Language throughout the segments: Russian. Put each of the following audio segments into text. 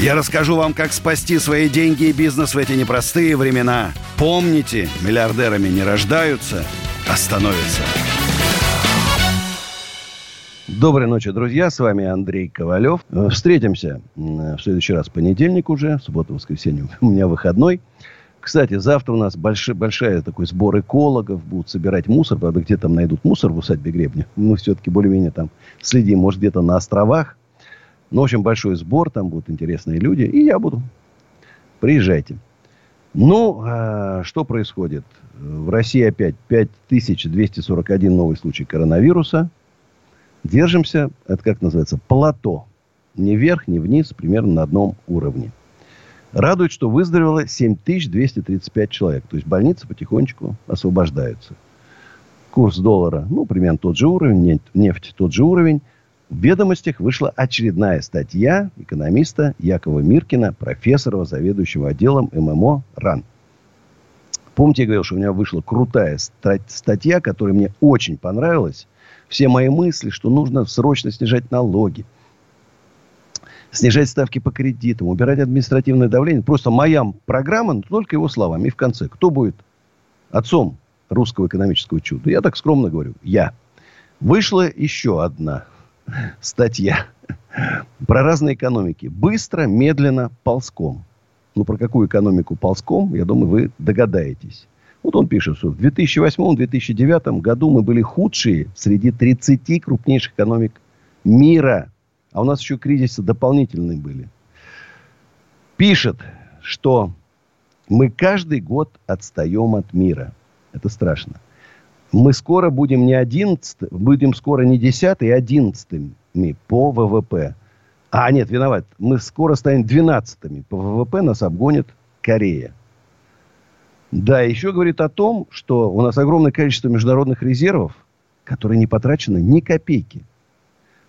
Я расскажу вам, как спасти свои деньги и бизнес в эти непростые времена. Помните, миллиардерами не рождаются, а становятся. Доброй ночи, друзья. С вами Андрей Ковалев. Э, Встретимся м, в следующий раз в понедельник уже. Суббота, воскресенье у меня выходной. Кстати, завтра у нас большой, большая такой сбор экологов. Будут собирать мусор. Правда, где там найдут мусор в усадьбе Гребня. Мы все-таки более-менее там следим. Может, где-то на островах. Ну, в общем, большой сбор. Там будут интересные люди. И я буду. Приезжайте. Ну, а, что происходит? В России опять 5241 новый случай коронавируса. Держимся, это как называется, плато. Ни вверх, ни вниз, примерно на одном уровне. Радует, что выздоровело 7235 человек. То есть больницы потихонечку освобождаются. Курс доллара, ну, примерно тот же уровень, нефть, тот же уровень. В ведомостях вышла очередная статья экономиста Якова Миркина, профессора, заведующего отделом ММО РАН. Помните, я говорил, что у меня вышла крутая ста- статья, которая мне очень понравилась. Все мои мысли, что нужно срочно снижать налоги, снижать ставки по кредитам, убирать административное давление. Просто моя программа, но только его словами. И в конце, кто будет отцом русского экономического чуда? Я так скромно говорю, я. Вышла еще одна статья про разные экономики. Быстро, медленно, ползком. Ну, про какую экономику ползком, я думаю, вы догадаетесь. Вот он пишет, что в 2008-2009 году мы были худшие среди 30 крупнейших экономик мира. А у нас еще кризисы дополнительные были. Пишет, что мы каждый год отстаем от мира. Это страшно. Мы скоро будем не 11, будем скоро не 10, а 11 по ВВП. А, нет, виноват. Мы скоро станем 12 по ВВП. Нас обгонит Корея. Да, еще говорит о том, что у нас огромное количество международных резервов, которые не потрачены ни копейки.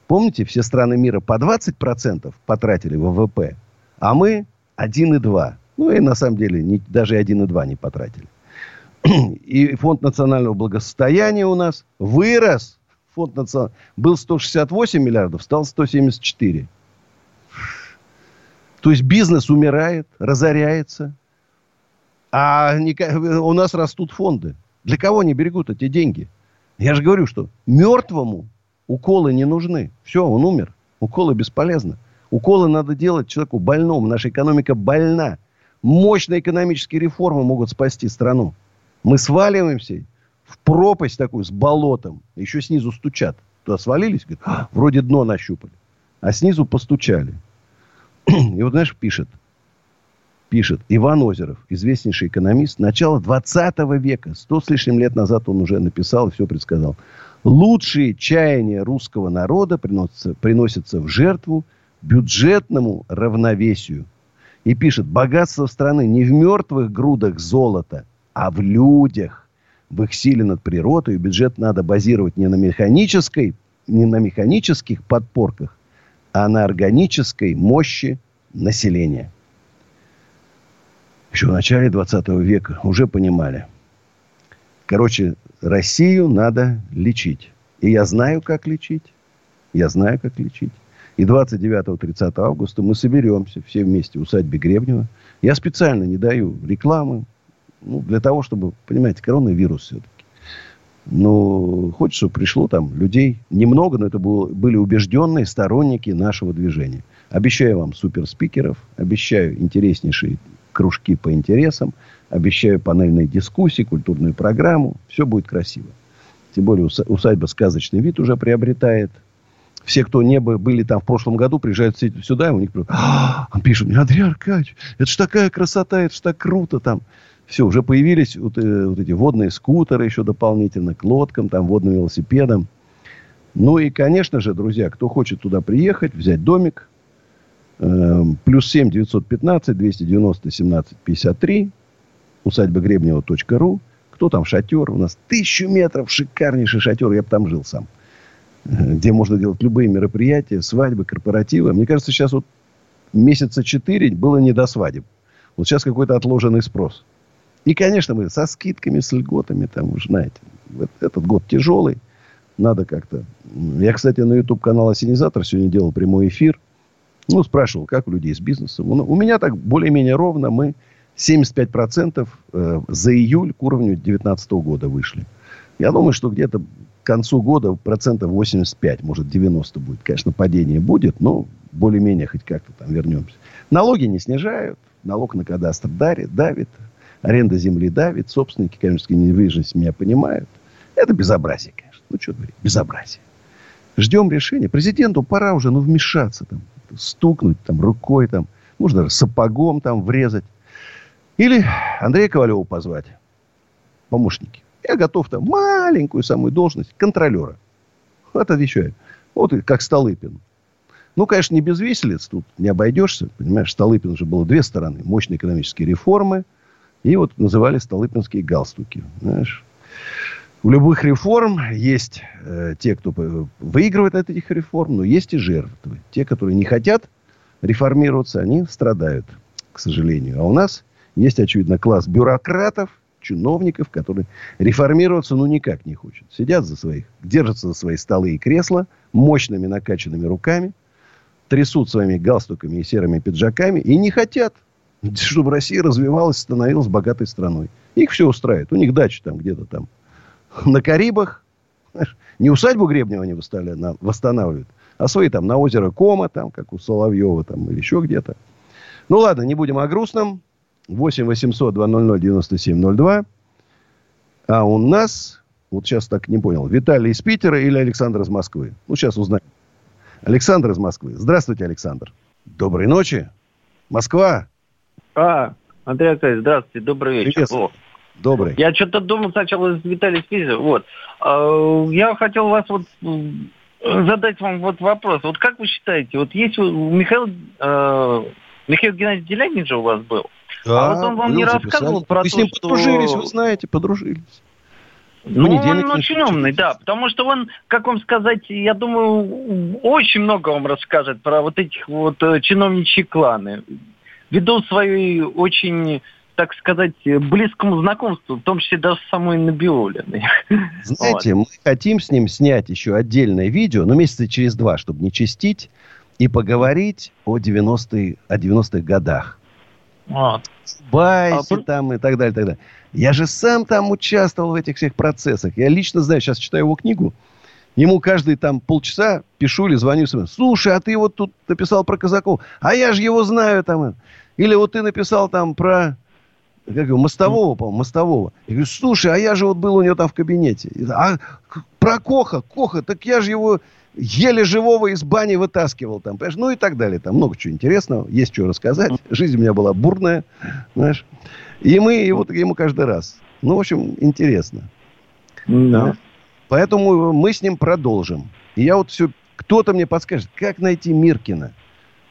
Помните, все страны мира по 20% потратили ВВП, а мы 1,2. Ну и на самом деле не, даже 1,2 не потратили. И фонд национального благосостояния у нас вырос. Фонд национ... был 168 миллиардов, стал 174. То есть бизнес умирает, разоряется. А не... у нас растут фонды. Для кого они берегут эти деньги? Я же говорю, что мертвому уколы не нужны. Все, он умер. Уколы бесполезны. Уколы надо делать человеку больному. Наша экономика больна. Мощные экономические реформы могут спасти страну. Мы сваливаемся в пропасть такую с болотом. Еще снизу стучат. Туда свалились, говорят, «А, вроде дно нащупали. А снизу постучали. И вот, знаешь, пишет. Пишет Иван Озеров, известнейший экономист. Начало 20 века. Сто с лишним лет назад он уже написал и все предсказал. Лучшие чаяния русского народа приносятся, приносятся в жертву бюджетному равновесию. И пишет, богатство страны не в мертвых грудах золота, а в людях, в их силе над природой. Бюджет надо базировать не на механической, не на механических подпорках, а на органической мощи населения. Еще в начале 20 века уже понимали. Короче, Россию надо лечить. И я знаю, как лечить. Я знаю, как лечить. И 29-30 августа мы соберемся все вместе в усадьбе Гребнева. Я специально не даю рекламы, ну, для того, чтобы, понимаете, коронавирус все-таки. Но хочется, чтобы пришло там людей немного, но это было, были убежденные сторонники нашего движения. Обещаю вам суперспикеров, обещаю интереснейшие кружки по интересам, обещаю панельные дискуссии, культурную программу. Все будет красиво. Тем более усадьба сказочный вид уже приобретает. Все, кто не были там в прошлом году, приезжают сюда, и у них «А, пишут Андрей Аркадьевич, это ж такая красота, это ж так круто там. Все, уже появились вот, э, вот эти водные скутеры еще дополнительно к лодкам, там, водным велосипедам. Ну и, конечно же, друзья, кто хочет туда приехать, взять домик, Э, плюс 7 915 290 17 53. Усадьба Гребнева.ру. Кто там шатер? У нас тысячу метров, шикарнейший шатер. Я бы там жил сам. Э, где можно делать любые мероприятия, свадьбы, корпоративы. Мне кажется, сейчас вот месяца четыре было не до свадеб. Вот сейчас какой-то отложенный спрос. И, конечно, мы со скидками, с льготами, там, вы знаете, этот год тяжелый. Надо как-то... Я, кстати, на YouTube-канал «Осенизатор» сегодня делал прямой эфир. Ну, спрашивал, как у людей с бизнесом. У меня так более-менее ровно. Мы 75% э, за июль к уровню 2019 года вышли. Я думаю, что где-то к концу года процентов 85, может 90 будет. Конечно, падение будет, но более-менее хоть как-то там вернемся. Налоги не снижают. Налог на кадастр дарит, давит. Аренда земли давит. Собственники коммерческой недвижимости меня понимают. Это безобразие, конечно. Ну, что говорить, безобразие. Ждем решения. Президенту пора уже, ну, вмешаться там, стукнуть там рукой там, можно сапогом там врезать. Или Андрея Ковалева позвать. Помощники. Я готов там маленькую самую должность контролера. Вот отвечаю. Вот как Столыпин. Ну, конечно, не без виселиц тут не обойдешься. Понимаешь, Столыпин уже было две стороны. Мощные экономические реформы. И вот называли Столыпинские галстуки. Знаешь, у любых реформ есть э, те, кто выигрывает от этих реформ, но есть и жертвы. Те, которые не хотят реформироваться, они страдают, к сожалению. А у нас есть, очевидно, класс бюрократов, чиновников, которые реформироваться ну никак не хотят. Сидят за своих, держатся за свои столы и кресла мощными накачанными руками, трясут своими галстуками и серыми пиджаками и не хотят, чтобы Россия развивалась, становилась богатой страной. Их все устраивает. У них дача там где-то там на Карибах. Не усадьбу Гребнева они восстанавливают, а свои там на озеро Кома, там, как у Соловьева, там, или еще где-то. Ну, ладно, не будем о грустном. 8 800 200 9702. А у нас, вот сейчас так не понял, Виталий из Питера или Александр из Москвы? Ну, сейчас узнаем. Александр из Москвы. Здравствуйте, Александр. Доброй ночи. Москва. А, Андрей Аркадьевич, здравствуйте, добрый вечер. О, Добрый. Я что-то думал сначала из Виталий Спизер. Вот. А, я хотел вас вот задать вам вот вопрос. Вот как вы считаете, вот есть Михаил, э, Михаил Геннадьевич Делягин же у вас был? Да, а вот он вам не рассказывал про вы то, с ним что... подружились, вы знаете, подружились. Ну, он очень умный, да, потому что он, как вам сказать, я думаю, очень много вам расскажет про вот этих вот э, чиновничьи кланы. Ввиду своей очень так сказать, близкому знакомству, в том числе даже с самой Набиулиной. Знаете, вот. мы хотим с ним снять еще отдельное видео, но месяца через два, чтобы не чистить, и поговорить о 90-х, о 90-х годах. Вот. Байсе а, там и так далее, и так далее. Я же сам там участвовал в этих всех процессах. Я лично знаю, сейчас читаю его книгу. Ему каждые там полчаса пишу или звоню. Слушай, а ты вот тут написал про казаков. А я же его знаю там. Или вот ты написал там про как его, мостового, по-моему, мостового. Я говорю, слушай, а я же вот был у него там в кабинете. А про Коха, Коха, так я же его еле живого из бани вытаскивал там, понимаешь? Ну и так далее. Там много чего интересного, есть что рассказать. Жизнь у меня была бурная, знаешь. И мы вот ему каждый раз. Ну, в общем, интересно. Да. Поэтому мы с ним продолжим. И я вот все... Кто-то мне подскажет, как найти Миркина.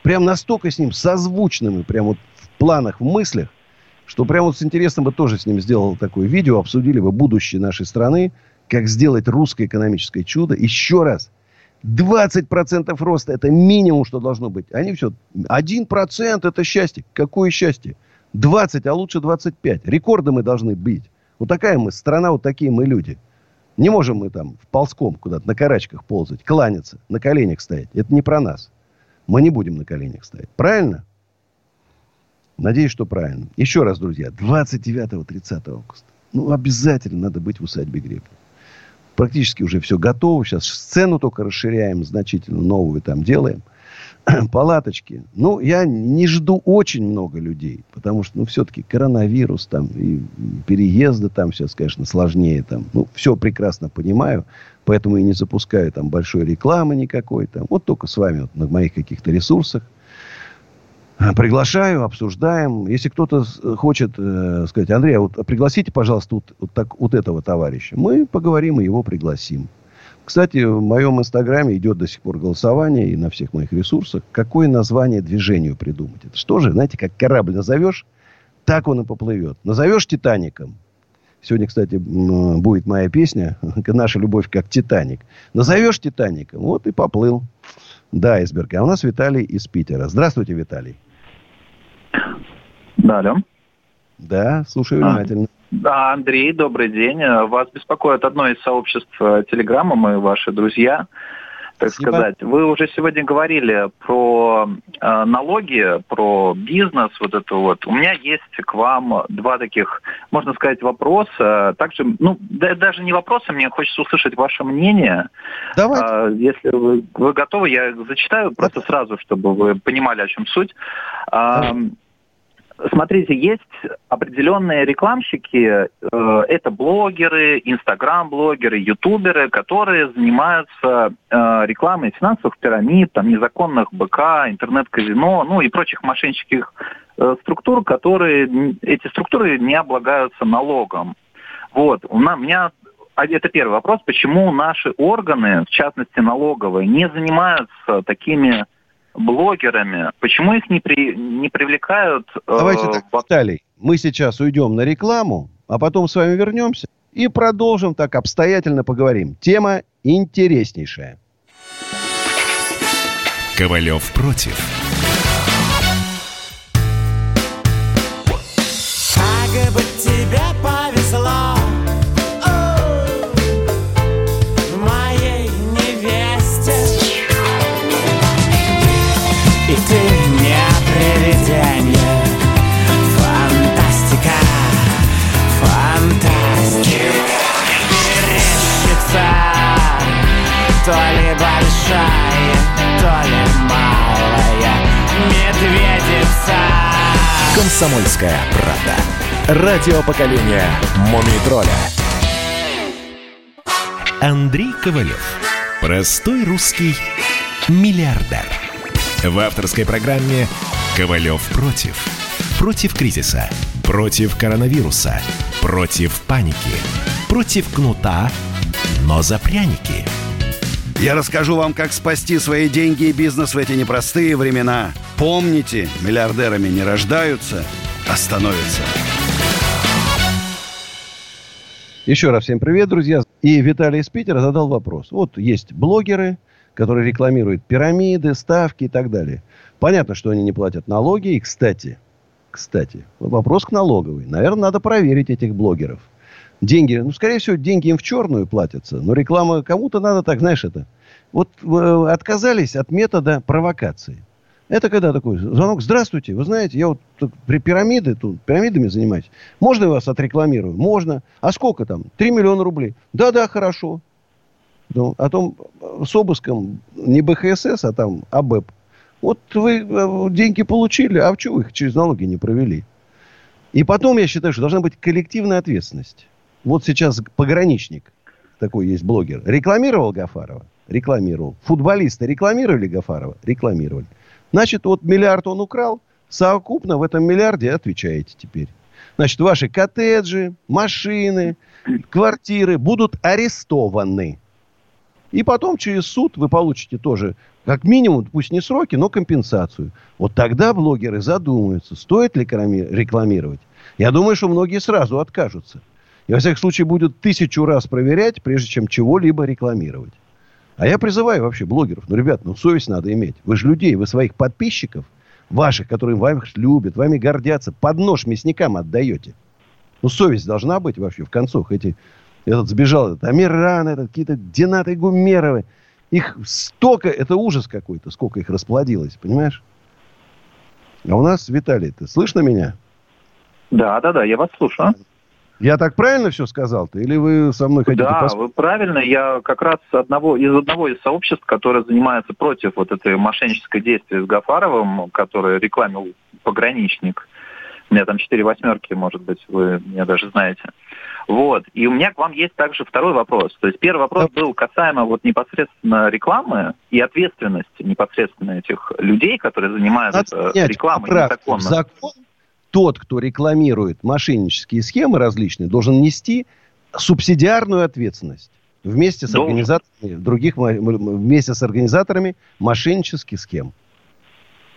Прям настолько с ним созвучным, прям вот в планах, в мыслях, что прямо вот с интересом бы тоже с ним сделал такое видео, обсудили бы будущее нашей страны, как сделать русское экономическое чудо. Еще раз, 20% роста – это минимум, что должно быть. Они все, 1% – это счастье. Какое счастье? 20, а лучше 25. Рекорды мы должны быть. Вот такая мы страна, вот такие мы люди. Не можем мы там в ползком куда-то на карачках ползать, кланяться, на коленях стоять. Это не про нас. Мы не будем на коленях стоять. Правильно? Надеюсь, что правильно. Еще раз, друзья, 29-30 августа. Ну, обязательно надо быть в усадьбе Гребня. Практически уже все готово. Сейчас сцену только расширяем значительно, новую там делаем. Палаточки. Ну, я не жду очень много людей, потому что, ну, все-таки коронавирус там и переезды там сейчас, конечно, сложнее там. Ну, все прекрасно понимаю, поэтому и не запускаю там большой рекламы никакой там. Вот только с вами вот, на моих каких-то ресурсах Приглашаю, обсуждаем. Если кто-то хочет э, сказать, Андрей, а вот пригласите, пожалуйста, вот, вот, так, вот этого товарища. Мы поговорим и его пригласим. Кстати, в моем инстаграме идет до сих пор голосование и на всех моих ресурсах. Какое название движению придумать? Это что же, знаете, как корабль назовешь, так он и поплывет. Назовешь Титаником. Сегодня, кстати, будет моя песня «Наша любовь как Титаник». Назовешь Титаником, вот и поплыл до айсберга. А у нас Виталий из Питера. Здравствуйте, Виталий. Да, алло. Да, слушаю а. внимательно. А. Да, Андрей, добрый день. Вас беспокоит одно из сообществ э, Телеграма, мы ваши друзья, так Спасибо. сказать. Вы уже сегодня говорили про э, налоги, про бизнес, вот это вот. У меня есть к вам два таких, можно сказать, вопроса. Также, ну, да, даже не вопросы, мне хочется услышать ваше мнение. Давайте. Э, если вы, вы готовы, я зачитаю просто сразу, чтобы вы понимали, о чем суть. Э, Смотрите, есть определенные рекламщики, э, это блогеры, инстаграм-блогеры, ютуберы, которые занимаются э, рекламой финансовых пирамид, там, незаконных БК, интернет-казино, ну и прочих мошеннических э, структур, которые, эти структуры не облагаются налогом. Вот, у меня а это первый вопрос, почему наши органы, в частности налоговые, не занимаются такими блогерами, почему их не, при, не привлекают? Э, Давайте так, в... Виталий, мы сейчас уйдем на рекламу, а потом с вами вернемся и продолжим так обстоятельно поговорим. Тема интереснейшая. Ковалев против. Комсомольская правда. Радио поколения Мумий тролля. Андрей Ковалев. Простой русский миллиардер. В авторской программе «Ковалев против». Против кризиса. Против коронавируса. Против паники. Против кнута, но за пряники – я расскажу вам, как спасти свои деньги и бизнес в эти непростые времена. Помните, миллиардерами не рождаются, а становятся. Еще раз всем привет, друзья. И Виталий из Питера задал вопрос. Вот есть блогеры, которые рекламируют пирамиды, ставки и так далее. Понятно, что они не платят налоги. И, кстати, кстати, вопрос к налоговой. Наверное, надо проверить этих блогеров – деньги, ну, скорее всего, деньги им в черную платятся, но реклама кому-то надо так, знаешь, это. Вот э, отказались от метода провокации. Это когда такой звонок, здравствуйте, вы знаете, я вот при пирамиды, тут пирамидами занимаюсь. Можно я вас отрекламирую? Можно. А сколько там? Три миллиона рублей. Да-да, хорошо. Ну, а том с обыском не БХСС, а там АБЭП. Вот вы э, деньги получили, а в чего их через налоги не провели? И потом, я считаю, что должна быть коллективная ответственность. Вот сейчас пограничник, такой есть блогер, рекламировал Гафарова? Рекламировал. Футболисты рекламировали Гафарова? Рекламировали. Значит, вот миллиард он украл, совокупно в этом миллиарде отвечаете теперь. Значит, ваши коттеджи, машины, квартиры будут арестованы. И потом через суд вы получите тоже, как минимум, пусть не сроки, но компенсацию. Вот тогда блогеры задумаются, стоит ли рекламировать. Я думаю, что многие сразу откажутся. И, во всяком случае, будут тысячу раз проверять, прежде чем чего-либо рекламировать. А я призываю вообще блогеров, ну, ребят, ну, совесть надо иметь. Вы же людей, вы своих подписчиков, ваших, которые вами любят, вами гордятся, под нож мясникам отдаете. Ну, совесть должна быть вообще в концах. Эти, этот сбежал, этот Амиран, этот, какие-то Динаты Гумеровы. Их столько, это ужас какой-то, сколько их расплодилось, понимаешь? А у нас, Виталий, ты слышно меня? Да, да, да, я вас слушаю. Я так правильно все сказал-то? Или вы со мной хотите Да, поспорить? вы правильно. Я как раз одного, из одного из сообществ, которое занимается против вот этой мошеннической действия с Гафаровым, который рекламил пограничник. У меня там четыре восьмерки, может быть, вы меня даже знаете. Вот. И у меня к вам есть также второй вопрос. То есть первый вопрос был касаемо вот непосредственно рекламы и ответственности непосредственно этих людей, которые занимаются рекламой незаконно. Закон тот, кто рекламирует мошеннические схемы различные, должен нести субсидиарную ответственность. Вместе с Должен. организаторами других, вместе с организаторами мошеннических схем.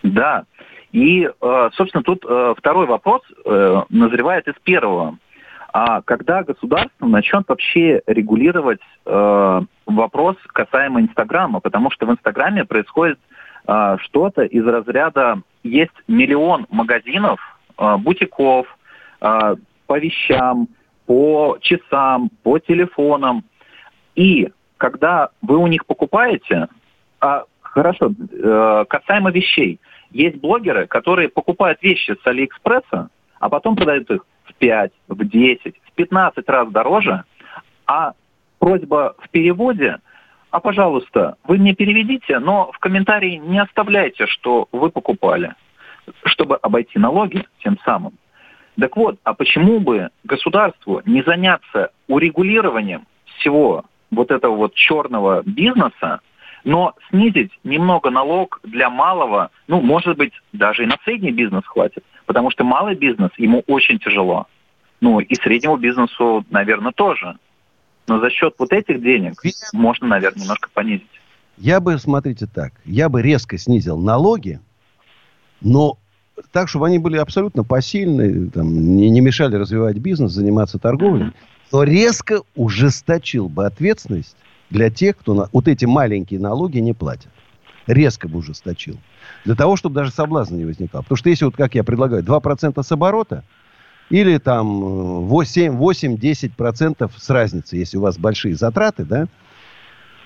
Да. И, э, собственно, тут э, второй вопрос э, назревает из первого. А когда государство начнет вообще регулировать вопрос касаемо Инстаграма? Потому что в Инстаграме происходит что-то из разряда есть миллион магазинов, бутиков, по вещам, по часам, по телефонам. И когда вы у них покупаете, а, хорошо, э, касаемо вещей, есть блогеры, которые покупают вещи с Алиэкспресса, а потом продают их в 5, в 10, в 15 раз дороже, а просьба в переводе, а, пожалуйста, вы мне переведите, но в комментарии не оставляйте, что вы покупали, чтобы обойти налоги тем самым. Так вот, а почему бы государству не заняться урегулированием всего вот этого вот черного бизнеса, но снизить немного налог для малого, ну, может быть, даже и на средний бизнес хватит, потому что малый бизнес, ему очень тяжело. Ну, и среднему бизнесу, наверное, тоже. Но за счет вот этих денег можно, наверное, немножко понизить. Я бы, смотрите так, я бы резко снизил налоги, но так, чтобы они были абсолютно посильны, там, не, не мешали развивать бизнес, заниматься торговлей, но резко ужесточил бы ответственность для тех, кто на, вот эти маленькие налоги не платят. Резко бы ужесточил. Для того, чтобы даже соблазна не возникал. Потому что если, вот как я предлагаю, 2% с оборота, или там 8-10% с разницы, если у вас большие затраты, да,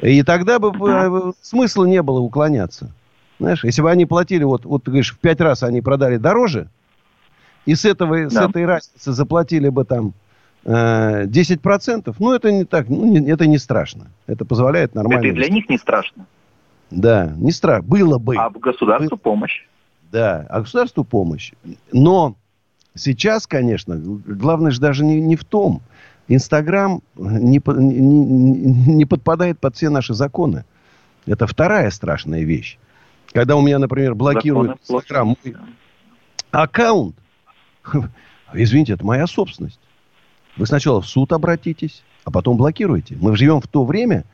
и тогда бы uh смысла не было уклоняться. Знаешь, если бы они платили, вот, вот ты говоришь, в пять раз они продали дороже, и с, этого, да. с этой разницы заплатили бы там э, 10%, ну, это не так, ну, не, это не страшно. Это позволяет нормально... Это и для них не страшно. Да, не страшно. Было бы. А государству Бы... помощь. Да, а государству помощь. Но сейчас, конечно, главное же даже не, не в том. Инстаграм не, не, не подпадает под все наши законы. Это вторая страшная вещь. Когда у меня, например, блокируют Инстаграм мой аккаунт, извините, это моя собственность. Вы сначала в суд обратитесь, а потом блокируете. Мы живем в то время,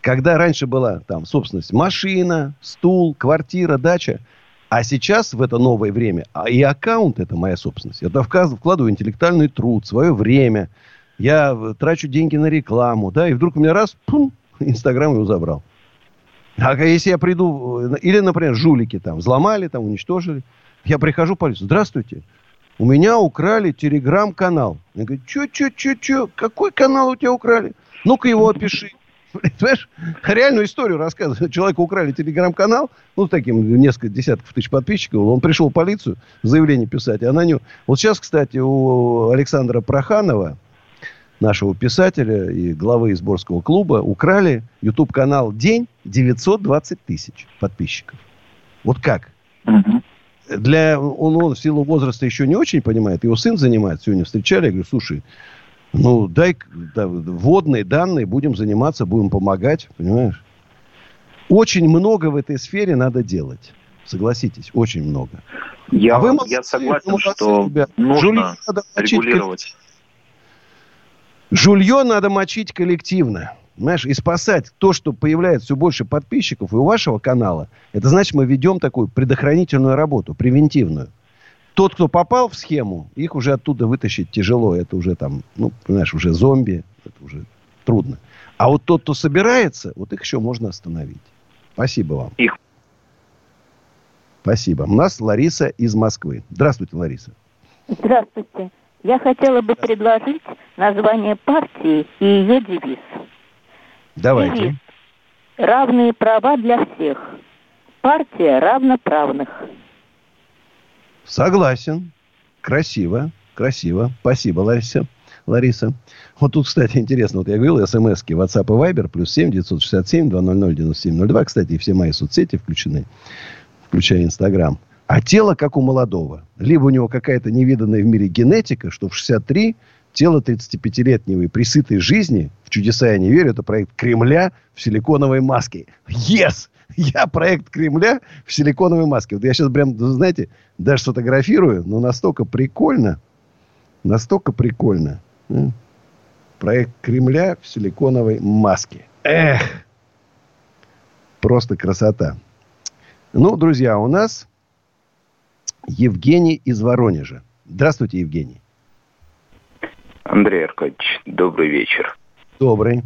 когда раньше была там собственность машина, стул, квартира, дача. А сейчас, в это новое время, а и аккаунт это моя собственность. Я туда вкладываю интеллектуальный труд, свое время. Я трачу деньги на рекламу, да, и вдруг у меня раз, пум, Инстаграм его забрал. А если я приду, э, или, например, жулики там взломали, там уничтожили, я прихожу в полицию, здравствуйте, у меня украли телеграм-канал. Я говорю, что, что, что, что, какой канал у тебя украли? Ну-ка его опиши. Понимаешь, реальную историю рассказываю. Человека украли телеграм-канал, ну, таким несколько десятков тысяч подписчиков. Он пришел в полицию заявление писать, а на нем... Вот сейчас, кстати, у Александра Проханова, нашего писателя и главы Изборского клуба украли YouTube-канал «День» 920 тысяч подписчиков. Вот как? Для, он, он в силу возраста еще не очень понимает. Его сын занимается. Сегодня встречали. Я говорю, слушай, ну, дай да, вводные данные, будем заниматься, будем помогать. Понимаешь? Очень много в этой сфере надо делать. Согласитесь, очень много. Я, а вы молодцы, я согласен, молодцы, что ребят. нужно регулировать. Жулье надо мочить коллективно. Знаешь, и спасать то, что появляется все больше подписчиков и у вашего канала, это значит, мы ведем такую предохранительную работу, превентивную. Тот, кто попал в схему, их уже оттуда вытащить тяжело. Это уже там, ну, понимаешь, уже зомби. Это уже трудно. А вот тот, кто собирается, вот их еще можно остановить. Спасибо вам. Их. Спасибо. У нас Лариса из Москвы. Здравствуйте, Лариса. Здравствуйте. Я хотела бы предложить название партии и ее девиз. Давайте. Девиз. Равные права для всех. Партия равноправных. Согласен. Красиво. Красиво. Спасибо, Лариса. Лариса. Вот тут, кстати, интересно, вот я говорил, смски WhatsApp и Viber, плюс 7 967 200 9702. Кстати, все мои соцсети включены, включая Инстаграм. А тело как у молодого. Либо у него какая-то невиданная в мире генетика, что в 63 тело 35-летнего и присытой жизни, в чудеса я не верю, это проект Кремля в силиконовой маске. Yes! Я проект Кремля в силиконовой маске. Вот я сейчас прям, знаете, даже сфотографирую, но настолько прикольно. Настолько прикольно. Проект Кремля в силиконовой маске. Эх! Просто красота. Ну, друзья, у нас Евгений из Воронежа. Здравствуйте, Евгений. Андрей Аркадьевич, добрый вечер. Добрый.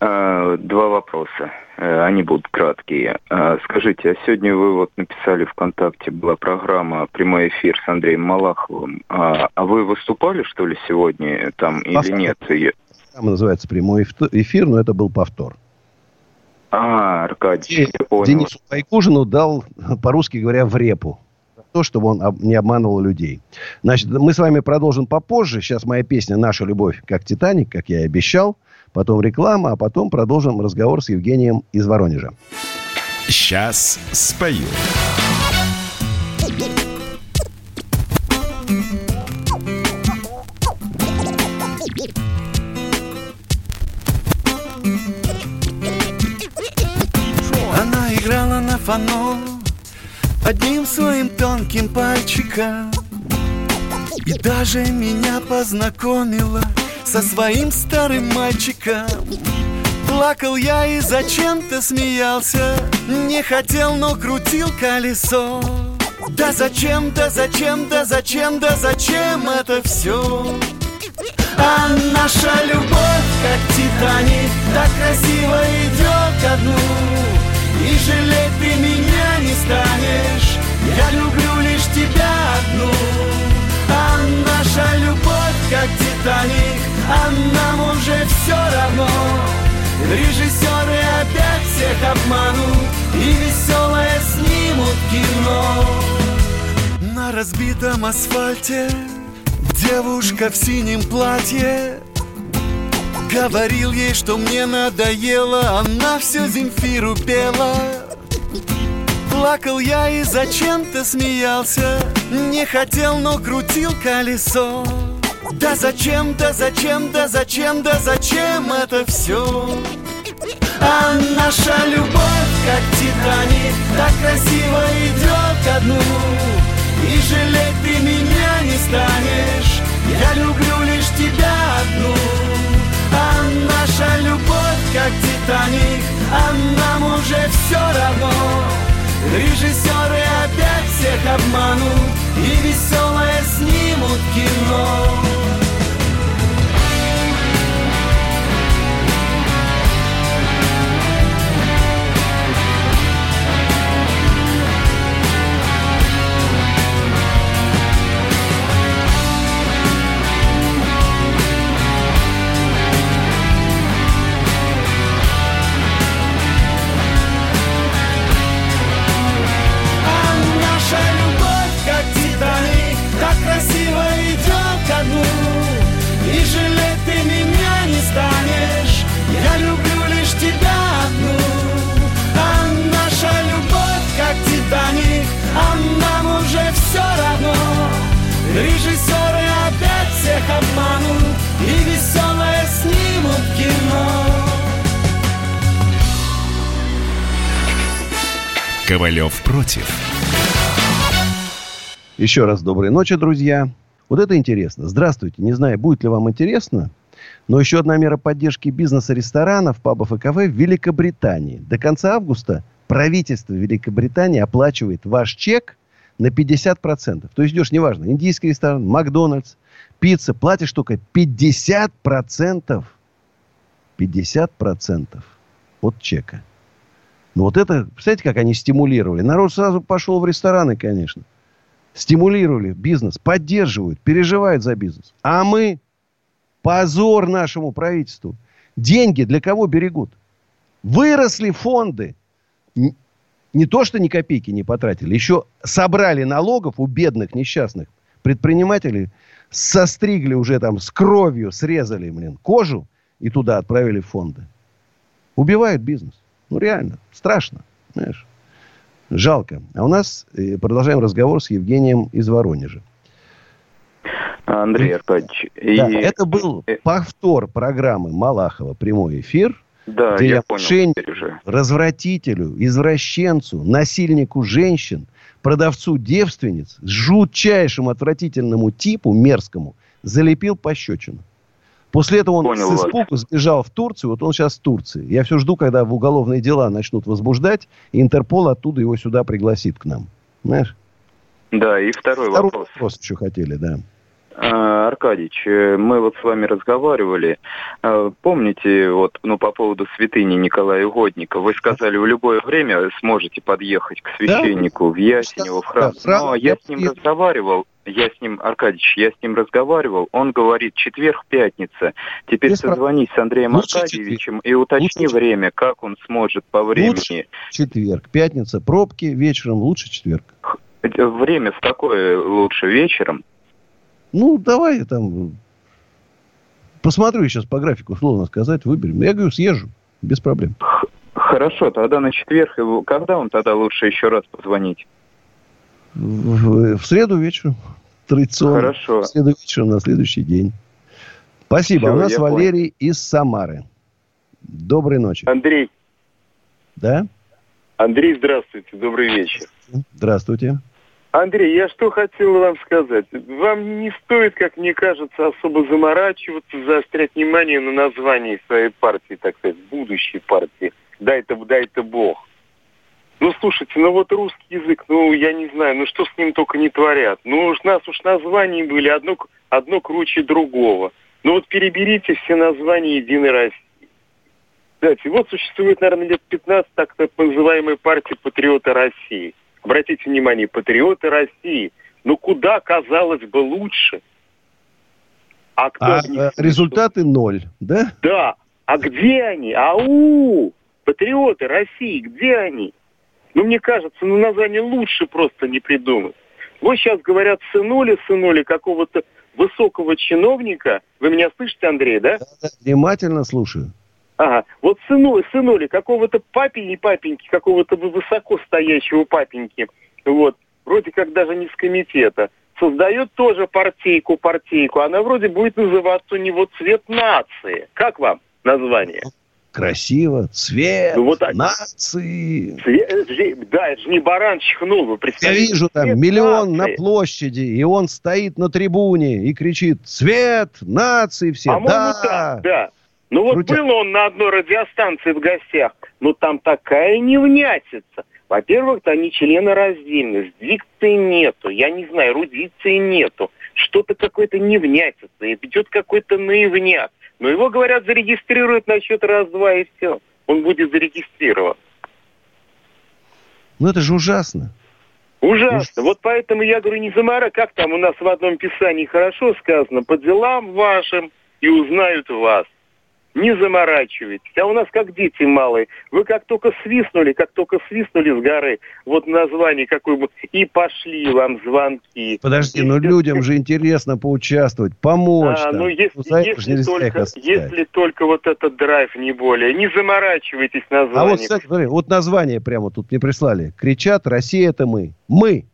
А, два вопроса. Э, они будут краткие. А, скажите, а сегодня вы вот написали ВКонтакте, была программа «Прямой эфир» с Андреем Малаховым. А, а вы выступали, что ли, сегодня там повтор. или нет? Там называется «Прямой эфир», но это был повтор. А, Аркадий, я понял. Денису Байкужину дал, по-русски говоря, в репу. То, чтобы он не обманывал людей. Значит, мы с вами продолжим попозже. Сейчас моя песня «Наша любовь как Титаник», как я и обещал потом реклама, а потом продолжим разговор с Евгением из Воронежа. Сейчас спою. Она играла на фано одним своим тонким пальчиком. И даже меня познакомила со своим старым мальчиком. Плакал я и зачем-то смеялся. Не хотел, но крутил колесо. Да зачем, да зачем, да зачем, да зачем это все? А наша любовь, как Титаник, так красиво идет ко дну И жалеть ты меня не станешь. Я люблю лишь тебя одну. А наша любовь, как Титаник, а нам уже все равно. Режиссеры опять всех обманут И веселое снимут кино. На разбитом асфальте Девушка в синем платье Говорил ей, что мне надоело Она все Земфиру пела. Плакал я и зачем-то смеялся Не хотел, но крутил колесо. Да зачем, да зачем, да зачем, да зачем это все? А наша любовь, как Титаник, так красиво идет ко дну. И жалеть ты меня не станешь, я люблю лишь тебя одну наша любовь, как Титаник, а нам уже все равно. Режиссеры опять всех обманут И веселое снимут кино Ковалев против. Еще раз доброй ночи, друзья. Вот это интересно. Здравствуйте. Не знаю, будет ли вам интересно, но еще одна мера поддержки бизнеса ресторанов, пабов и кафе в Великобритании. До конца августа правительство Великобритании оплачивает ваш чек на 50%. То есть идешь, неважно, индийский ресторан, Макдональдс, пицца, платишь только 50%. 50% от чека. Ну вот это, представляете, как они стимулировали? Народ сразу пошел в рестораны, конечно. Стимулировали бизнес, поддерживают, переживают за бизнес. А мы позор нашему правительству. Деньги для кого берегут? Выросли фонды. Не то, что ни копейки не потратили. Еще собрали налогов у бедных, несчастных предпринимателей. Состригли уже там с кровью, срезали, блин, кожу и туда отправили фонды. Убивают бизнес. Ну, реально, страшно. Знаешь. Жалко. А у нас э, продолжаем разговор с Евгением из Воронежа. Андрей Аркадьевич. Да, и... Это был э, повтор программы Малахова «Прямой эфир», да, где я я понял, развратителю, извращенцу, насильнику женщин, продавцу девственниц, жутчайшему отвратительному типу, мерзкому, залепил пощечину. После этого он Понял с испугу вас. сбежал в Турцию. Вот он сейчас в Турции. Я все жду, когда в уголовные дела начнут возбуждать, и Интерпол оттуда его сюда пригласит к нам. Знаешь? Да, и второй, второй вопрос. вопрос еще хотели, да. А, Аркадьевич, э, мы вот с вами разговаривали. А, помните, вот, ну, по поводу святыни Николая Угодника, вы сказали, в любое время сможете подъехать к священнику да? в Ясенево, в храм. Да, Но я с ним разговаривал, я с ним, Аркадьевич, я с ним разговаривал, он говорит, четверг, пятница. Теперь Без созвонись с Андреем Лучше Аркадьевичем четверг. и уточни Лучше время, как он сможет по времени. Лучше четверг, пятница, пробки, вечером лучше четверг. Время в какое лучше вечером? Ну, давай там посмотрю сейчас по графику, условно сказать, выберем. Я говорю, съезжу, без проблем. Хорошо, тогда на четверг. Когда вам тогда лучше еще раз позвонить? В, в среду вечером. Традиционно. Хорошо. В среду вечером на следующий день. Спасибо. Все, У нас Валерий понял. из Самары. Доброй ночи. Андрей. Да? Андрей, здравствуйте. Добрый вечер. Здравствуйте. Андрей, я что хотел вам сказать. Вам не стоит, как мне кажется, особо заморачиваться, заострять внимание на названии своей партии, так сказать, будущей партии. Дай-то, дай-то Бог. Ну, слушайте, ну вот русский язык, ну, я не знаю, ну что с ним только не творят. Ну, уж нас уж названия были одно, одно круче другого. Ну вот переберите все названия Единой России. Кстати, вот существует, наверное, лет 15 так называемая партия Патриота России – обратите внимание, патриоты России. Ну куда, казалось бы, лучше? А, кто а них... результаты ноль, да? Да. А где они? Ау! Патриоты России, где они? Ну, мне кажется, ну, название лучше просто не придумать. Вот сейчас говорят, сынули, сынули какого-то высокого чиновника. Вы меня слышите, Андрей, да? Да, да внимательно слушаю. Ага. Вот сынули, сынули какого-то папи папеньки, какого-то высоко стоящего папеньки, вот, вроде как даже не с комитета, создает тоже партийку, партийку. Она вроде будет называться у него «Цвет нации». Как вам название? красиво, цвет, ну, вот, нации. Цвет, да, это же не баран чихнул, вы представляете? Я вижу там цвет миллион нации. на площади, и он стоит на трибуне и кричит «Цвет нации все!» По-моему, да, да, да. Ну вот Крутя. был он на одной радиостанции в гостях, но там такая невнятица. Во-первых, они члены раздельность, дикции нету, я не знаю, рудиции нету. Что-то какое-то невнятица, идет какой-то наивняк. Но его, говорят, зарегистрируют на счет раз-два и все. Он будет зарегистрирован. Ну это же ужасно. Ужасно. Вот поэтому я говорю, не замара, как там у нас в одном писании хорошо сказано, по делам вашим и узнают вас не заморачивайтесь. А у нас как дети малые. Вы как только свистнули, как только свистнули с горы, вот название какое бы, и пошли вам звонки. Подожди, но людям же интересно поучаствовать, помочь. А, ну если, ну, если, только, если только вот этот драйв, не более. Не заморачивайтесь названием. А вот, кстати, смотри, вот название прямо тут мне прислали. Кричат, Россия это мы. Мы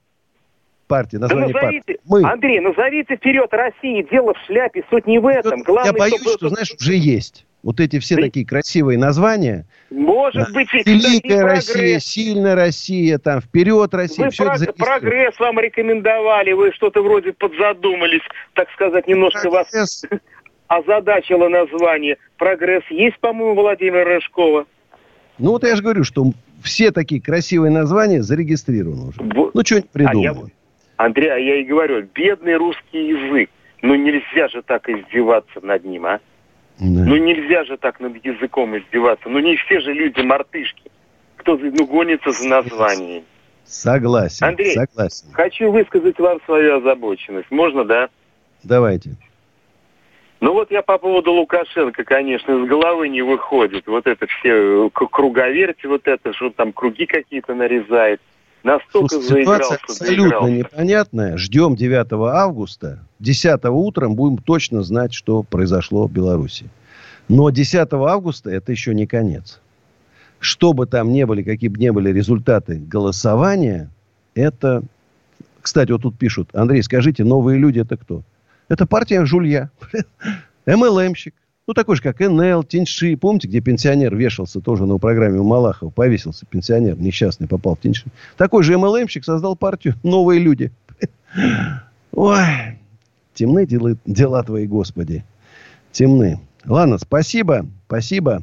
партии, название да назовите, партии. Мы. Андрей, назовите вперед России, дело в шляпе, суть не в этом. Главное, Я боюсь, чтобы... что, знаешь, уже есть. Вот эти все такие красивые названия. Может быть, Великая Россия, прогресс. сильная Россия, там, вперед Россия. Вы все прог- это прогресс вам рекомендовали, вы что-то вроде подзадумались, так сказать, немножко прогресс. вас озадачило название. Прогресс есть, по-моему, Владимира Рыжкова? Ну, вот я же говорю, что все такие красивые названия зарегистрированы уже. Вот. Ну, что-нибудь придумали. А я, Андрей, а я и говорю, бедный русский язык. Ну, нельзя же так издеваться над ним, а? Да. Ну нельзя же так над языком издеваться. Ну не все же люди мартышки. Кто ну, гонится за названием. Согласен. Андрей, согласен. хочу высказать вам свою озабоченность. Можно, да? Давайте. Ну вот я по поводу Лукашенко, конечно, из головы не выходит. Вот это все круговерть, вот это, что там круги какие-то нарезает. Настолько Слушай, ситуация абсолютно заиграл. непонятная. Ждем 9 августа. 10 утром будем точно знать, что произошло в Беларуси. Но 10 августа это еще не конец. Что бы там ни были, какие бы ни были результаты голосования, это... Кстати, вот тут пишут, Андрей, скажите, новые люди это кто? Это партия Жулья. МЛМщик. Ну, такой же, как НЛ, Тиньши. Помните, где пенсионер вешался тоже на программе у Малахова? Повесился пенсионер несчастный, попал в Тиньши. Такой же МЛМщик создал партию «Новые люди». Ой, темны дела, дела твои, Господи. темны. Ладно, спасибо, спасибо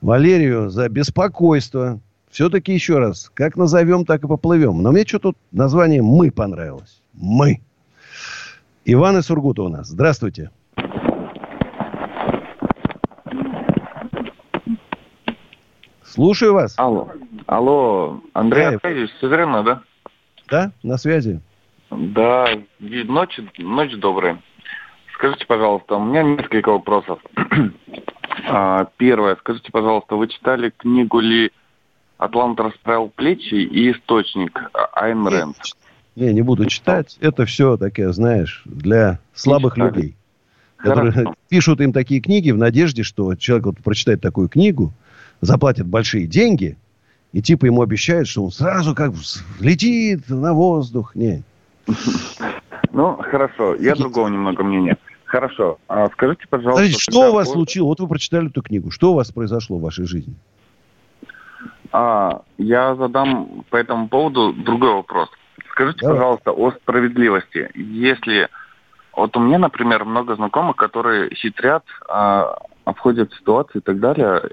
Валерию за беспокойство. Все-таки еще раз, как назовем, так и поплывем. Но мне что тут название «Мы» понравилось. «Мы». Иван из Сургута у нас. Здравствуйте. Слушаю вас. Алло. Алло, Андрей Да, Аркадьевич, Северина, да? Да, на связи. Да, ночь, ночь добрая. Скажите, пожалуйста, у меня несколько вопросов. А, Первое, скажите, пожалуйста, вы читали книгу ли «Атлант расправил плечи» и «Источник» Айн Рэнд? Не, не буду читать. Это все такие, знаешь, для слабых людей. Которые Хорошо. пишут им такие книги в надежде, что человек вот прочитает такую книгу, заплатит большие деньги, и типа ему обещают, что он сразу как летит на воздух. Не. Ну, хорошо, я другого немного мнения. Хорошо, а скажите, пожалуйста... Смотрите, что у вас вы- случилось? Вот вы прочитали эту книгу. Что у вас произошло в вашей жизни? А, я задам по этому поводу другой вопрос. Скажите, Давай. пожалуйста, о справедливости. Если вот у меня, например, много знакомых, которые хитрят, а, обходят ситуации и так далее.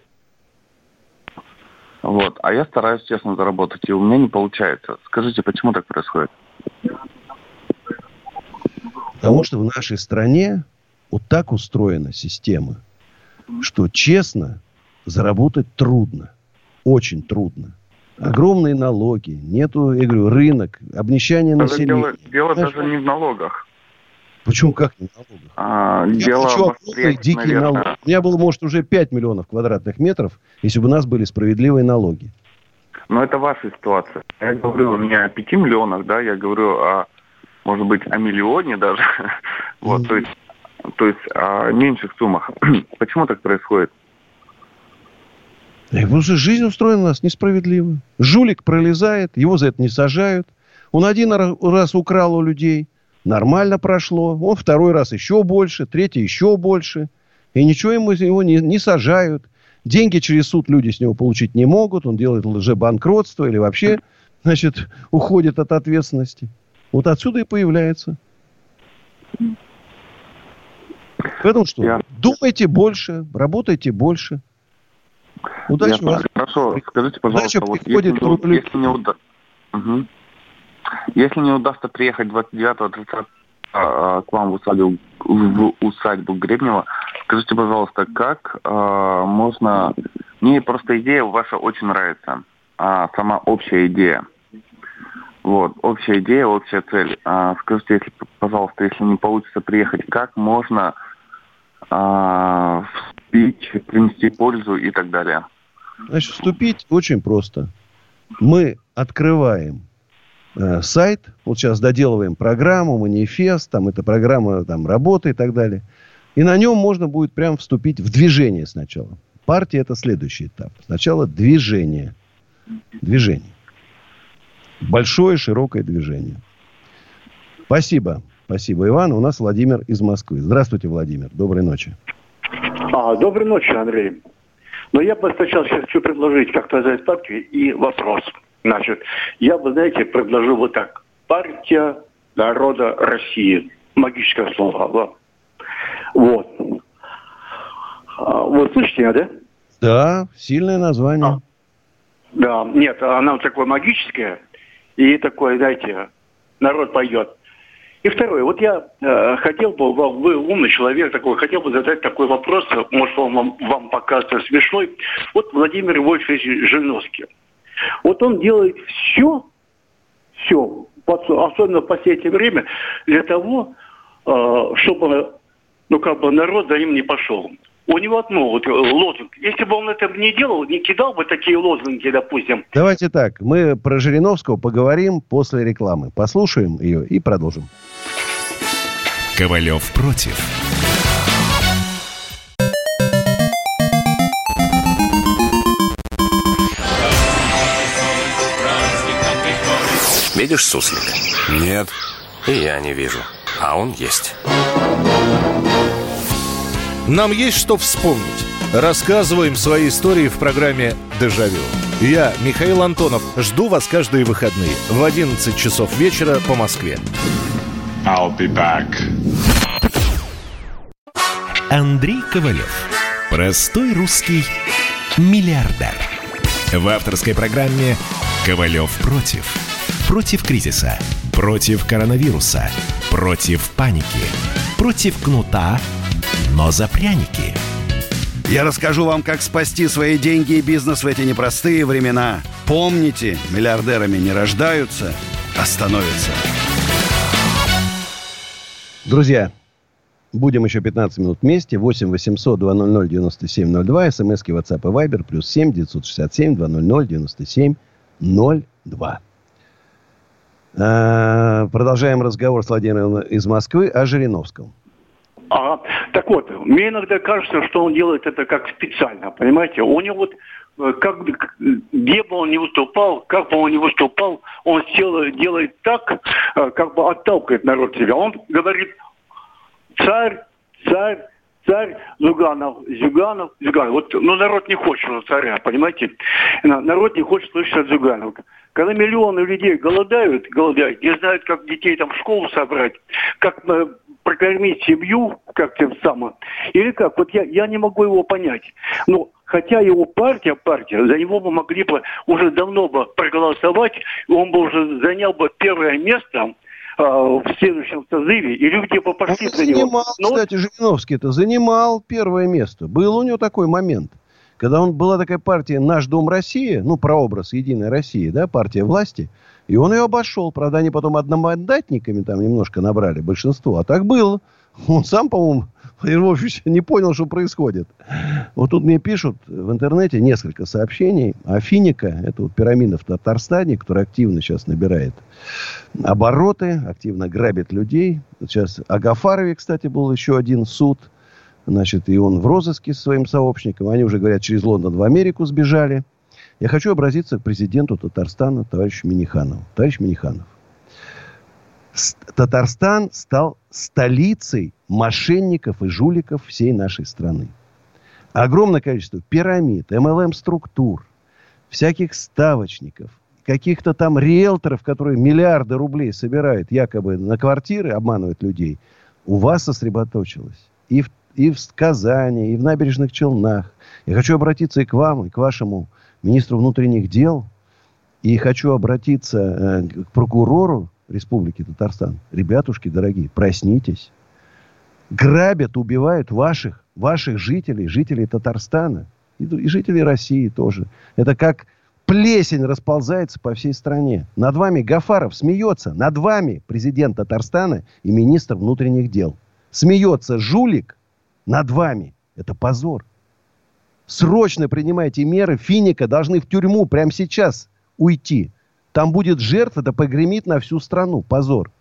Вот, а я стараюсь честно заработать, и у меня не получается. Скажите, почему так происходит? Потому что в нашей стране вот так устроена система, что честно заработать трудно. Очень трудно. Огромные налоги, нету, я говорю, рынок, обнищание населения. дело дело даже не в налогах. Почему как не налогах? А, Я дело хочу огромные дикие наверное. налоги. У меня было, может, уже 5 миллионов квадратных метров, если бы у нас были справедливые налоги. Но это ваша ситуация. Я говорю не о пяти миллионах, да, я говорю о, может быть, о миллионе даже. Вот, то есть, то есть о меньших суммах. Почему так происходит? Потому что жизнь устроена у нас несправедливо. Жулик пролезает, его за это не сажают. Он один ра- раз украл у людей, нормально прошло. Он второй раз еще больше, третий еще больше. И ничего ему из него не, не сажают. Деньги через суд люди с него получить не могут. Он делает лжебанкротство или вообще, значит, уходит от ответственности. Вот отсюда и появляется. Поэтому что? Я- Думайте больше, работайте больше. Удачи Ясно. вам. Хорошо, скажите, пожалуйста, Удача вот приходит если, не, если, не уда- Мгм. Если не удастся приехать 29-30 а, к вам в усадьбу, в усадьбу Гребнева, скажите, пожалуйста, как а, можно... Мне просто идея ваша очень нравится, а, сама общая идея. Вот, общая идея, общая цель. А, скажите, если, пожалуйста, если не получится приехать, как можно а, вступить, принести пользу и так далее? Значит, вступить очень просто. Мы открываем э, сайт, вот сейчас доделываем программу, манифест, там эта программа там работает и так далее. И на нем можно будет прям вступить в движение сначала. Партия это следующий этап. Сначала движение. Движение. Большое, широкое движение. Спасибо. Спасибо, Иван. У нас Владимир из Москвы. Здравствуйте, Владимир. Доброй ночи. А, доброй ночи, Андрей. Но я бы сначала сейчас хочу предложить, как назвать партию, и вопрос. Значит, я бы, знаете, предложил вот так. Партия народа России. Магическое слово. да. Вот. А, вот слышите меня, да? Да, сильное название. Да, нет, она такое магическое, и такое, знаете, народ пойдет. И второе, вот я э, хотел бы, вы умный человек такой, хотел бы задать такой вопрос, может, он вам, вам покажется смешной. Вот Владимир Вольфович Жириновский. Вот он делает все, все, особенно в последнее время, для того, э, чтобы, ну, как бы народ за ним не пошел. У него одно вот, э, лозунг. Если бы он это не делал, не кидал бы такие лозунги, допустим, Давайте так, мы про Жириновского поговорим после рекламы. Послушаем ее и продолжим. Ковалев против. Видишь суслик? Нет. И я не вижу. А он есть. Нам есть что вспомнить. Рассказываем свои истории в программе «Дежавю». Я, Михаил Антонов, жду вас каждые выходные в 11 часов вечера по Москве. I'll be back. Андрей Ковалев. Простой русский миллиардер. В авторской программе «Ковалев против». Против кризиса, против коронавируса, против паники, против кнута, но за пряники. Я расскажу вам, как спасти свои деньги и бизнес в эти непростые времена. Помните, миллиардерами не рождаются, а становятся. Друзья, будем еще 15 минут вместе. 8 800 200 9702. СМСки WhatsApp и Viber. Плюс 7 967 200 9702. А, продолжаем разговор с Владимиром из Москвы о Жириновском. Ага. Так вот, мне иногда кажется, что он делает это как специально, понимаете? У него вот э, как, где бы он ни выступал, как бы он ни выступал, он делает, так, э, как бы отталкивает народ себя. Он говорит, царь, царь, царь, Зюганов, Зюганов, Зюганов. Вот, ну, народ не хочет царя, понимаете? Народ не хочет слышать от Зюганова. Когда миллионы людей голодают, голодают, не знают, как детей там в школу собрать, как э, прокормить семью, как тем самым, или как, вот я, я не могу его понять. Ну, хотя его партия, партия, за него бы могли бы уже давно бы проголосовать, он бы уже занял бы первое место а, в следующем созыве, и люди бы пошли за него. Занимал, Но... кстати, Жириновский-то занимал первое место. Был у него такой момент – когда он, была такая партия «Наш Дом России», ну, прообраз «Единой России», да, партия власти, и он ее обошел. Правда, они потом одномандатниками там немножко набрали большинство. А так было. Он сам, по-моему, Владимир не понял, что происходит. Вот тут мне пишут в интернете несколько сообщений. Афиника, это вот пирамида в Татарстане, которая активно сейчас набирает обороты, активно грабит людей. Сейчас Агафарове, кстати, был еще один суд – Значит, и он в розыске с своим сообщником. Они уже, говорят, через Лондон в Америку сбежали. Я хочу обратиться к президенту Татарстана, товарищу Миниханову. Товарищ Миниханов, Татарстан стал столицей мошенников и жуликов всей нашей страны. Огромное количество пирамид, МЛМ-структур, всяких ставочников, каких-то там риэлторов, которые миллиарды рублей собирают якобы на квартиры, обманывают людей, у вас сосредоточилось. И в и в Казани, и в набережных Челнах. Я хочу обратиться и к вам, и к вашему министру внутренних дел. И хочу обратиться э, к прокурору Республики Татарстан. Ребятушки дорогие, проснитесь. Грабят, убивают ваших, ваших жителей, жителей Татарстана. И, и жителей России тоже. Это как плесень расползается по всей стране. Над вами Гафаров смеется. Над вами президент Татарстана и министр внутренних дел. Смеется жулик, над вами. Это позор. Срочно принимайте меры. Финика должны в тюрьму прямо сейчас уйти. Там будет жертва, это погремит на всю страну. Позор.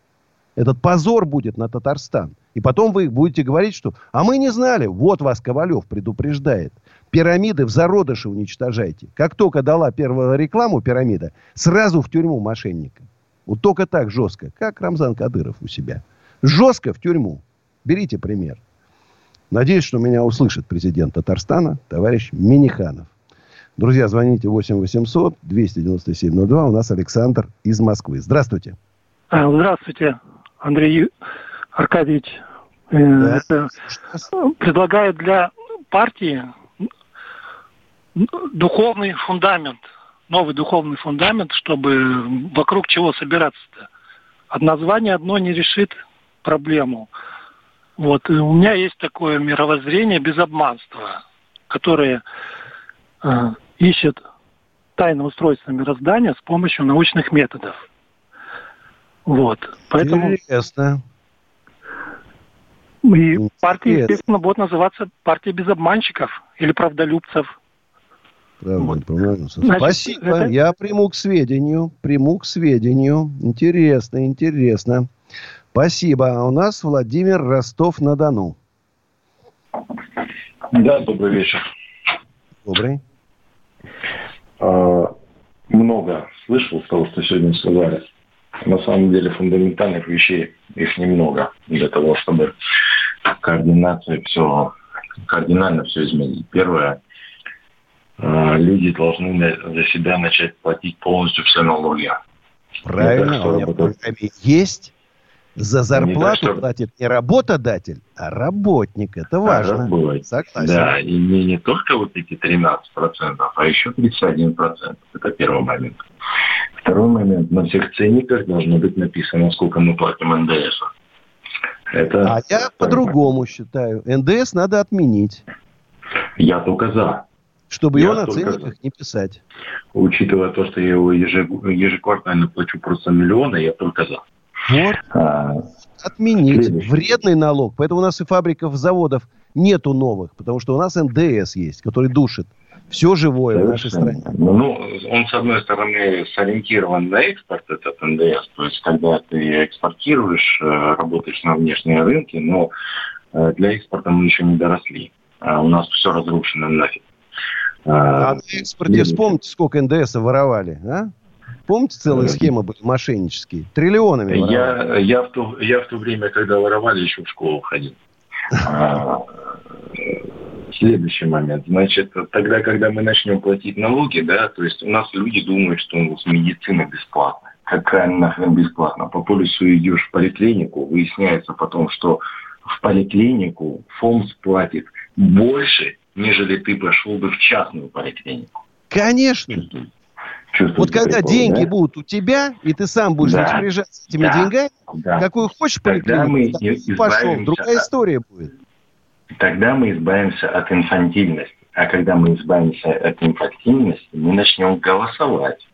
Этот позор будет на Татарстан. И потом вы будете говорить, что «а мы не знали». Вот вас Ковалев предупреждает. Пирамиды в зародыше уничтожайте. Как только дала первую рекламу пирамида, сразу в тюрьму мошенника. Вот только так жестко, как Рамзан Кадыров у себя. Жестко в тюрьму. Берите пример. Надеюсь, что меня услышит президент Татарстана, товарищ Миниханов. Друзья, звоните 8 800 297 02. У нас Александр из Москвы. Здравствуйте. А, здравствуйте, Андрей Аркадьевич. Э, да. Это предлагаю для партии духовный фундамент, новый духовный фундамент, чтобы вокруг чего собираться-то. От названия одно не решит проблему. Вот. И у меня есть такое мировоззрение без обманства, которое э, ищет тайное устройство мироздания с помощью научных методов. Вот. Поэтому... Интересно. И Интересно. партия, естественно, будет называться партия без обманщиков или правдолюбцев. вот. Значит, Спасибо. Это... Я приму к сведению. Приму к сведению. Интересно, интересно. Спасибо. А у нас Владимир Ростов-на-Дону. Да, добрый вечер. Добрый. А, много слышал с того, что сегодня сказали. На самом деле фундаментальных вещей их немного для того, чтобы координация все, кардинально все изменить. Первое, а, люди должны за себя начать платить полностью все налоги. Правильно, у меня программе есть За зарплату не платит не работодатель, а работник. Это важно. А, Согласен. Да, и не, не только вот эти 13%, а еще 31%. Это первый момент. Второй момент. На всех ценниках должно быть написано, сколько мы платим НДС. Это а я по-другому считаю. НДС надо отменить. Я только за. Чтобы я его на ценниках не писать. Учитывая то, что я его ежеквартально плачу просто миллионы, я только за. Вот. А, Отменить. Следующий. Вредный налог. Поэтому у нас и фабриков, заводов нету новых. Потому что у нас НДС есть, который душит все живое Совершенно. в нашей стране. Ну, он, с одной стороны, сориентирован на экспорт, этот НДС. То есть, когда ты экспортируешь, э, работаешь на внешние рынки, но э, для экспорта мы еще не доросли. А у нас все разрушено нафиг. А, а на экспорте вспомните, сколько НДС воровали, а? Помните, целые схемы были мошеннические? Триллионами Я, я, в то, я в то время, когда воровали, еще в школу ходил. А, следующий момент. Значит, тогда, когда мы начнем платить налоги, да, то есть у нас люди думают, что у нас медицина бесплатная. Какая нахрен бесплатно? По полюсу идешь в поликлинику, выясняется потом, что в поликлинику ФОМС платит больше, нежели ты пошел бы в частную поликлинику. Конечно. Чувствуете вот когда прикол, деньги да? будут у тебя, и ты сам будешь да. распоряжаться этими да. деньгами, да. какую хочешь мы пошел, другая история будет. Тогда мы избавимся от инфантильности. А когда мы избавимся от инфантильности, мы начнем голосовать.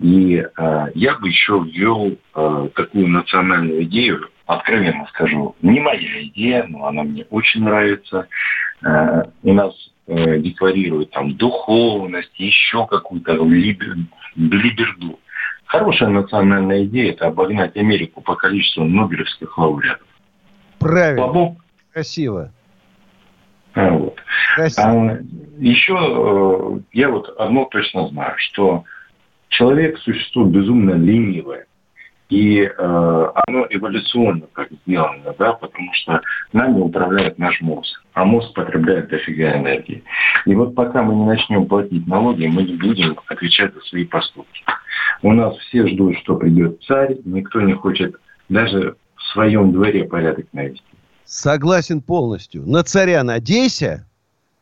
И э, я бы еще ввел э, такую национальную идею, откровенно скажу, не моя идея, но она мне очень нравится. Э, у нас э, декларируют там духовность, еще какую-то либер, либерду. Хорошая национальная идея – это обогнать Америку по количеству нобелевских лауреатов. Правильно. Слабо? Красиво. А, вот. А, еще э, я вот одно точно знаю, что человек существо безумно ленивое. И э, оно эволюционно как сделано, да, потому что нами управляет наш мозг, а мозг потребляет дофига энергии. И вот пока мы не начнем платить налоги, мы не будем отвечать за свои поступки. У нас все ждут, что придет царь, никто не хочет даже в своем дворе порядок навести. Согласен полностью. На царя надейся,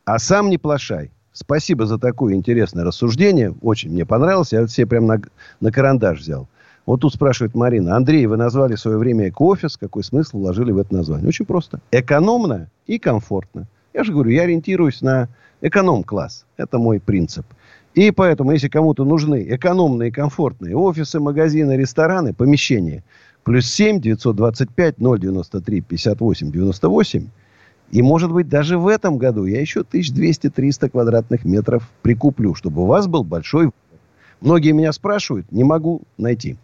а сам не плашай. Спасибо за такое интересное рассуждение. Очень мне понравилось. Я все прям на, на карандаш взял. Вот тут спрашивает Марина. Андрей, вы назвали в свое время эко-офис. Какой смысл вложили в это название? Очень просто. Экономно и комфортно. Я же говорю, я ориентируюсь на эконом-класс. Это мой принцип. И поэтому, если кому-то нужны экономные и комфортные офисы, магазины, рестораны, помещения, плюс 7 925 093 58 98. И, может быть, даже в этом году я еще 1200-300 квадратных метров прикуплю, чтобы у вас был большой... Многие меня спрашивают, не могу найти.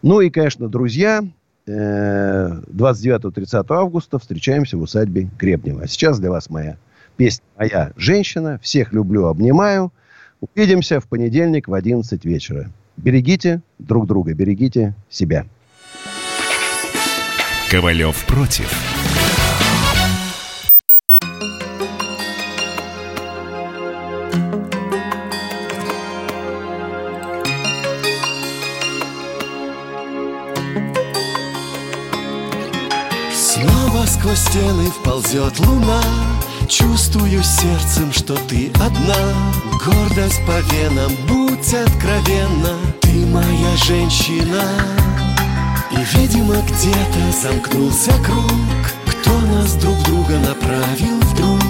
Ну и, конечно, друзья, 29-30 э, августа встречаемся в усадьбе Гребнева. А сейчас для вас моя песня «Моя женщина». Всех люблю, обнимаю. Увидимся в понедельник в 11 вечера. Берегите друг друга, берегите себя. Ковалев против. Вползет луна Чувствую сердцем, что ты одна. Гордость по венам, будь откровенна. Ты моя женщина. И, видимо, где-то замкнулся круг. Кто нас друг друга направил вдруг?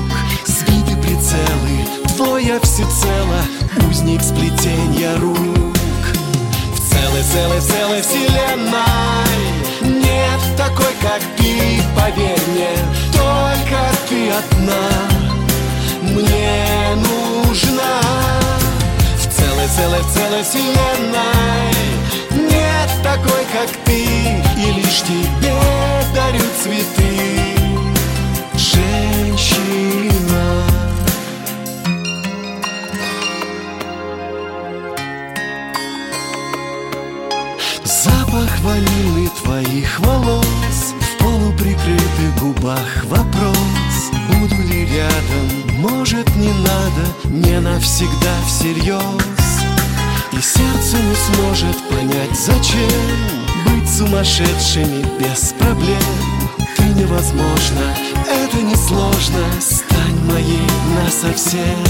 Сбиты прицелы, твоя всецело. Узник сплетенья рук целой, целой, целой вселенной. Нет такой, как ты, поверь мне. Только ты одна. Мне нужна. В целой, целой, целой вселенной. Нет такой, как ты. И лишь тебе дарю цветы твоих волос. В полуприкрытых губах вопрос. Буду ли рядом, может не надо? Не навсегда всерьез. И сердце не сможет понять, зачем. Быть сумасшедшими без проблем. Ты невозможно, это несложно Стань моей насовсем.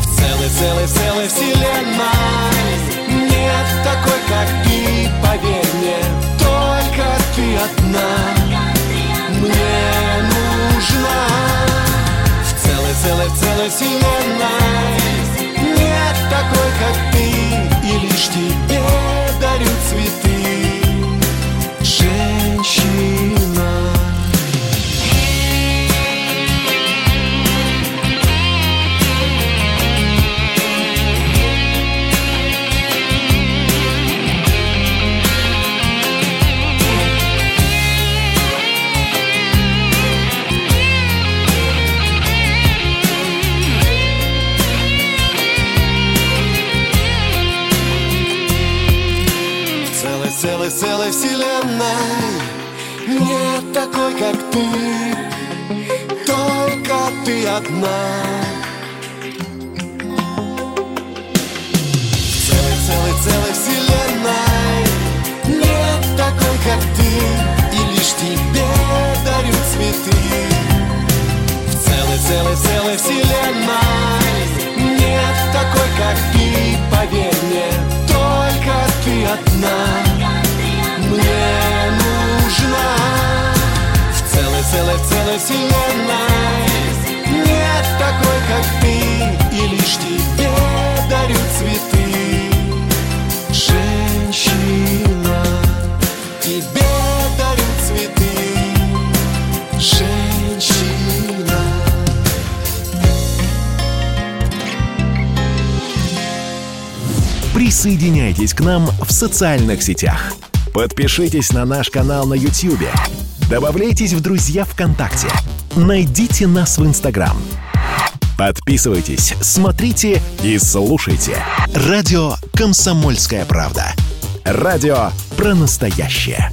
В целой, целой, целой вселенной Нет такой, как ты, поверь мне ты одна. Мне нужна В целой, целой, целой вселенной. Нет такой, как ты И лишь тебе дарю цветы вселенной Нет такой, как ты. Только ты одна. В целой, целой, целой вселенной. Нет такой, как ты. И лишь тебе дарю цветы. В целой, целой, целой вселенной. Нет такой, как ты, поверь мне Только ты одна В целой, вселенной Нет такой, как ты И лишь тебе дарю цветы Женщина Тебе дарю цветы Женщина Присоединяйтесь к нам в социальных сетях. Подпишитесь на наш канал на YouTube. Добавляйтесь в друзья ВКонтакте. Найдите нас в Инстаграм. Подписывайтесь, смотрите и слушайте. Радио «Комсомольская правда». Радио про настоящее.